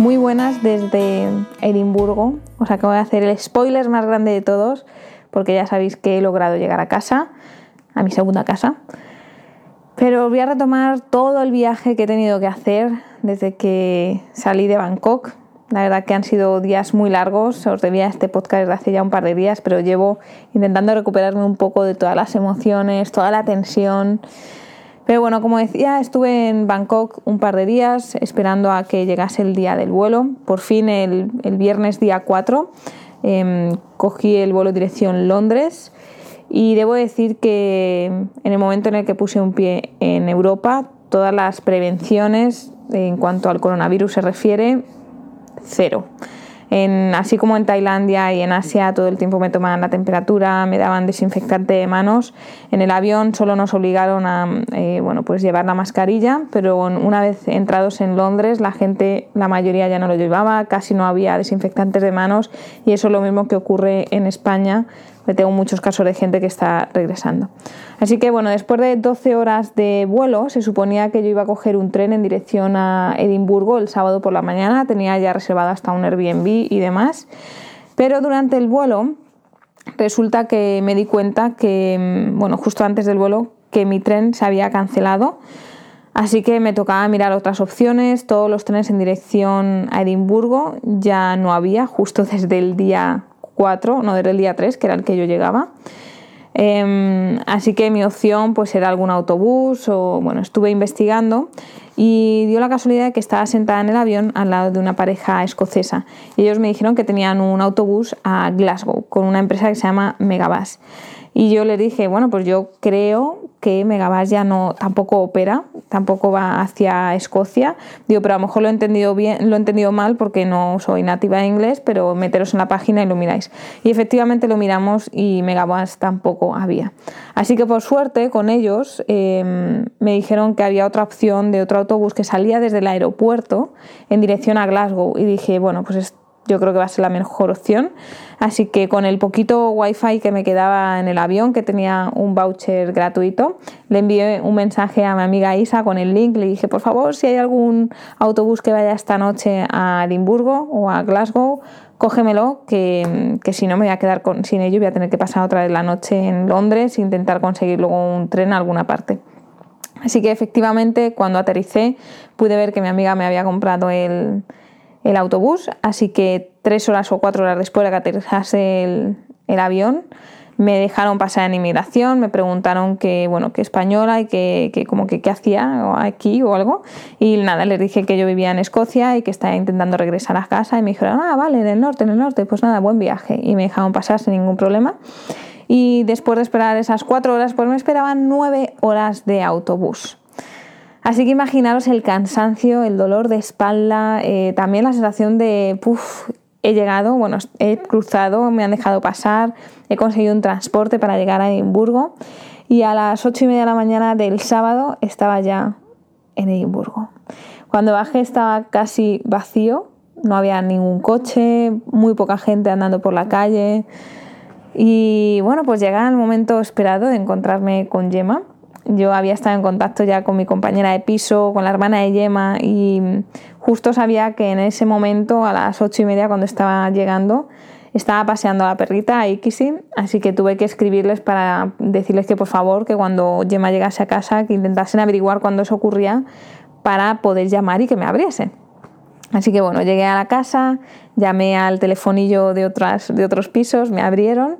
Muy buenas desde Edimburgo. Os acabo de hacer el spoiler más grande de todos, porque ya sabéis que he logrado llegar a casa, a mi segunda casa. Pero voy a retomar todo el viaje que he tenido que hacer desde que salí de Bangkok. La verdad que han sido días muy largos. Os debía este podcast desde hace ya un par de días, pero llevo intentando recuperarme un poco de todas las emociones, toda la tensión pero bueno, como decía, estuve en Bangkok un par de días esperando a que llegase el día del vuelo. Por fin el, viernes día 4 em, cogí el vuelo dirección Londres y debo decir que en el momento en el que puse un pie en Europa, todas las prevenciones en cuanto al coronavirus se refiere, cero así como en Tailandia y en Asia todo el tiempo me tomaban la temperatura, me daban desinfectante de manos. En el avión solo nos obligaron a eh, bueno, pues llevar la mascarilla, pero una vez entrados en Londres la gente, la mayoría ya no lo llevaba, casi no había desinfectantes de manos y eso es lo mismo que ocurre en España tengo muchos casos de gente que está regresando. Así que bueno, después de 12 horas de vuelo, se suponía que yo iba a coger un tren en dirección a Edimburgo el sábado por la mañana, tenía ya reservado hasta un Airbnb y demás, pero durante el vuelo resulta que me di cuenta que, bueno, justo antes del vuelo, que mi tren se había cancelado. Así que me tocaba mirar otras opciones, todos los trenes en dirección a Edimburgo ya no había, justo desde el día no desde el día 3, que era el que yo llegaba. Em, así que mi opción pues era algún autobús o bueno, estuve investigando y dio la casualidad de que estaba sentada en el avión al lado de una pareja escocesa y ellos me dijeron que tenían un autobús a Glasgow con una empresa que se llama Megabus. Y yo le dije, bueno, pues yo creo que Megabus ya no tampoco opera, tampoco va hacia Escocia. Digo, pero a lo mejor lo he entendido bien, lo he entendido mal porque no soy nativa de inglés, pero meteros en la página y lo miráis. Y efectivamente lo miramos y Megabus tampoco había. Así que por suerte con ellos em, me dijeron que había otra opción de otro autobús que salía desde el aeropuerto en dirección a Glasgow. Y dije, bueno, pues yo creo que va a ser la mejor opción. Así que con el poquito wifi que me quedaba en el avión, que tenía un voucher gratuito, le envié un mensaje a mi amiga Isa con el link. Le dije, por favor, si hay algún autobús que vaya esta noche a Edimburgo o a Glasgow, cógemelo, que, que si no me voy a quedar sin ello voy a tener que pasar otra vez la noche en Londres e intentar conseguir luego un tren a alguna parte. Así que efectivamente cuando aterricé pude ver que mi amiga me había comprado el, el autobús, así que tres horas o cuatro horas después de que aterrizase el, avión, me dejaron pasar en inmigración, me preguntaron que, bueno, que española y que, como que qué hacía aquí o algo. Y nada, les dije que yo vivía en Escocia y que estaba intentando regresar a casa y me dijeron, ah, vale, en el norte, en el norte, pues nada, buen viaje. Y me dejaron pasar sin ningún problema. Y después de esperar esas cuatro horas, pues me esperaban nueve horas de autobús. Así que imaginaros el cansancio, el dolor de espalda, eh, también la sensación de, he llegado, bueno, he cruzado, me han dejado pasar, he conseguido un transporte para llegar a Edimburgo y a las ocho y media de la mañana del sábado estaba ya en Edimburgo. Cuando bajé estaba casi vacío, no había ningún coche, muy poca gente andando por la calle. Y bueno, pues llega el momento esperado de encontrarme con Gemma yo había estado en contacto ya con mi compañera de piso, con la hermana de Yema y justo sabía que en ese momento, a las ocho y media cuando estaba llegando, estaba paseando a la perrita a Ikisin, así que tuve que escribirles para decirles que por favor, que cuando Yema llegase a casa, que intentasen averiguar cuándo eso ocurría para poder llamar y que me abriesen. Así que bueno, llegué a la casa, llamé al telefonillo de, otras, de otros pisos, me abrieron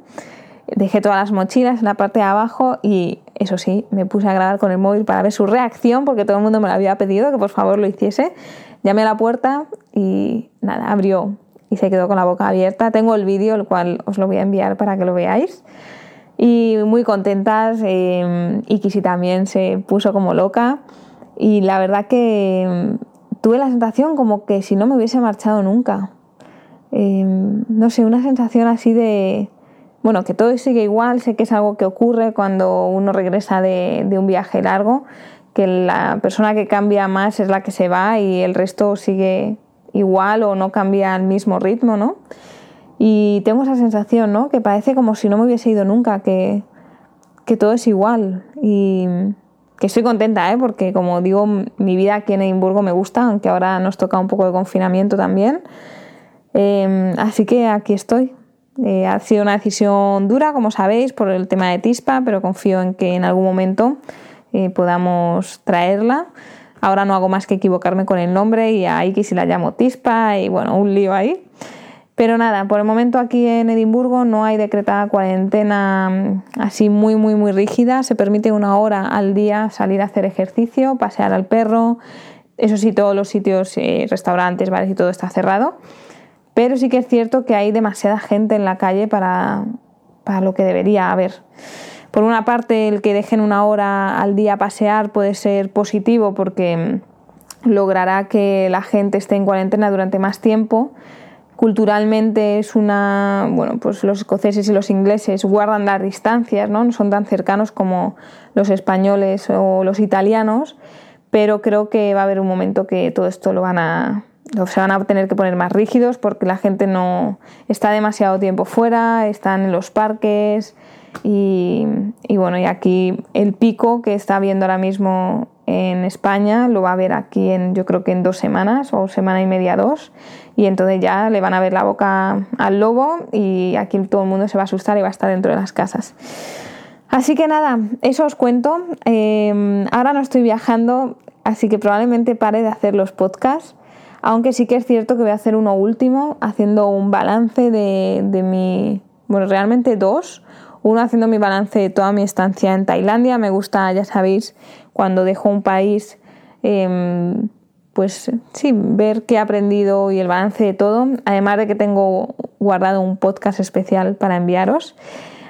Dejé todas las mochilas en la parte de abajo y eso sí, me puse a grabar con el móvil para ver su reacción porque todo el mundo me lo había pedido que por favor lo hiciese. Llamé a la puerta y nada, abrió y se quedó con la boca abierta. Tengo el vídeo, el cual os lo voy a enviar para que lo veáis. Y muy contentas. Eh, Ikisi también se puso como loca. Y la verdad que tuve la sensación como que si no me hubiese marchado nunca em, no sé, una sensación así de, bueno, que todo sigue igual, sé que es algo que ocurre cuando uno regresa de, de un viaje largo, que la persona que cambia más es la que se va y el resto sigue igual o no cambia al mismo ritmo, ¿no? Y tengo esa sensación, ¿no? Que parece como si no me hubiese ido nunca, que, que todo es igual. Y que estoy contenta, ¿eh? Porque como digo, mi vida aquí en Edimburgo me gusta, aunque ahora nos toca un poco de confinamiento también. Em, así que aquí estoy. Eh, ha sido una decisión dura, como sabéis, por el tema de Tispa, pero confío en que en algún momento eh, podamos traerla. Ahora no hago más que equivocarme con el nombre y a Iki si la llamo Tispa y bueno, un lío ahí. Pero nada, por el momento aquí en Edimburgo no hay decretada cuarentena mm, así muy, muy, muy rígida. Se permite una hora al día salir a hacer ejercicio, pasear al perro. Eso sí, todos los sitios, eh, restaurantes, bares y todo está cerrado. Pero sí que es cierto que hay demasiada gente en la calle para, para lo que debería haber. Por una parte, el que dejen una hora al día pasear puede ser positivo porque mm, logrará que la gente esté en cuarentena durante más tiempo culturalmente es una, bueno, pues los escoceses y los ingleses guardan las distancias, ¿no? no son tan cercanos como los españoles o los italianos, pero creo que va a haber un momento que todo esto lo van a, se van a tener que poner más rígidos porque la gente no está demasiado tiempo fuera, están en los parques y, bueno, y aquí el pico que está viendo ahora mismo en España lo va a ver aquí en yo creo que en dos semanas o semana y media dos y entonces ya le van a ver la boca al lobo y aquí todo el mundo se va a asustar y va a estar dentro de las casas. Así que nada, eso os cuento. Em, ahora no estoy viajando, así que probablemente pare de hacer los podcasts, aunque sí que es cierto que voy a hacer uno último, haciendo un balance de, de mi, bueno, realmente dos. Uno haciendo mi balance de toda mi estancia en Tailandia. Me gusta, ya sabéis, cuando dejo un país, em, pues sí, ver qué he aprendido y el balance de todo, además de que tengo guardado un podcast especial para enviaros.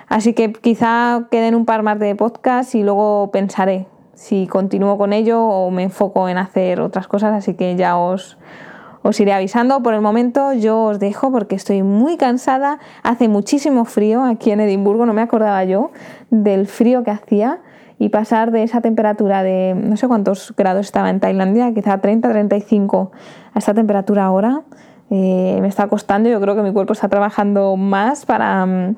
Así que quizá queden un par más de podcasts y luego pensaré si continúo con ello o me enfoco en hacer otras cosas, así que ya os, os iré avisando. Por el momento yo os dejo porque estoy muy cansada, hace muchísimo frío aquí en Edimburgo, no me acordaba yo del frío que hacía y pasar de esa temperatura de no sé cuántos grados estaba en Tailandia, quizá 30, 35, a esta temperatura ahora, eh, me está costando. Yo creo que mi cuerpo está trabajando más para, mm,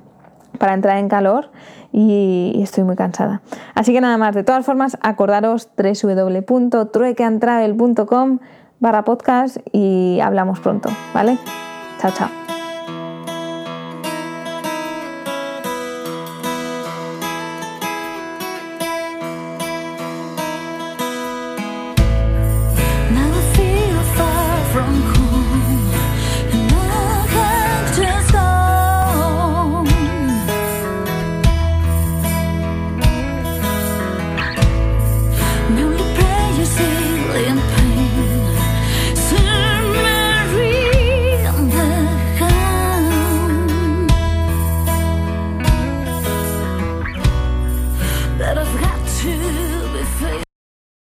para entrar en calor y, estoy muy cansada. Así que nada más, de todas formas, acordaros www.truequeantravel.com barra podcast y hablamos pronto, ¿vale? Chao, chao.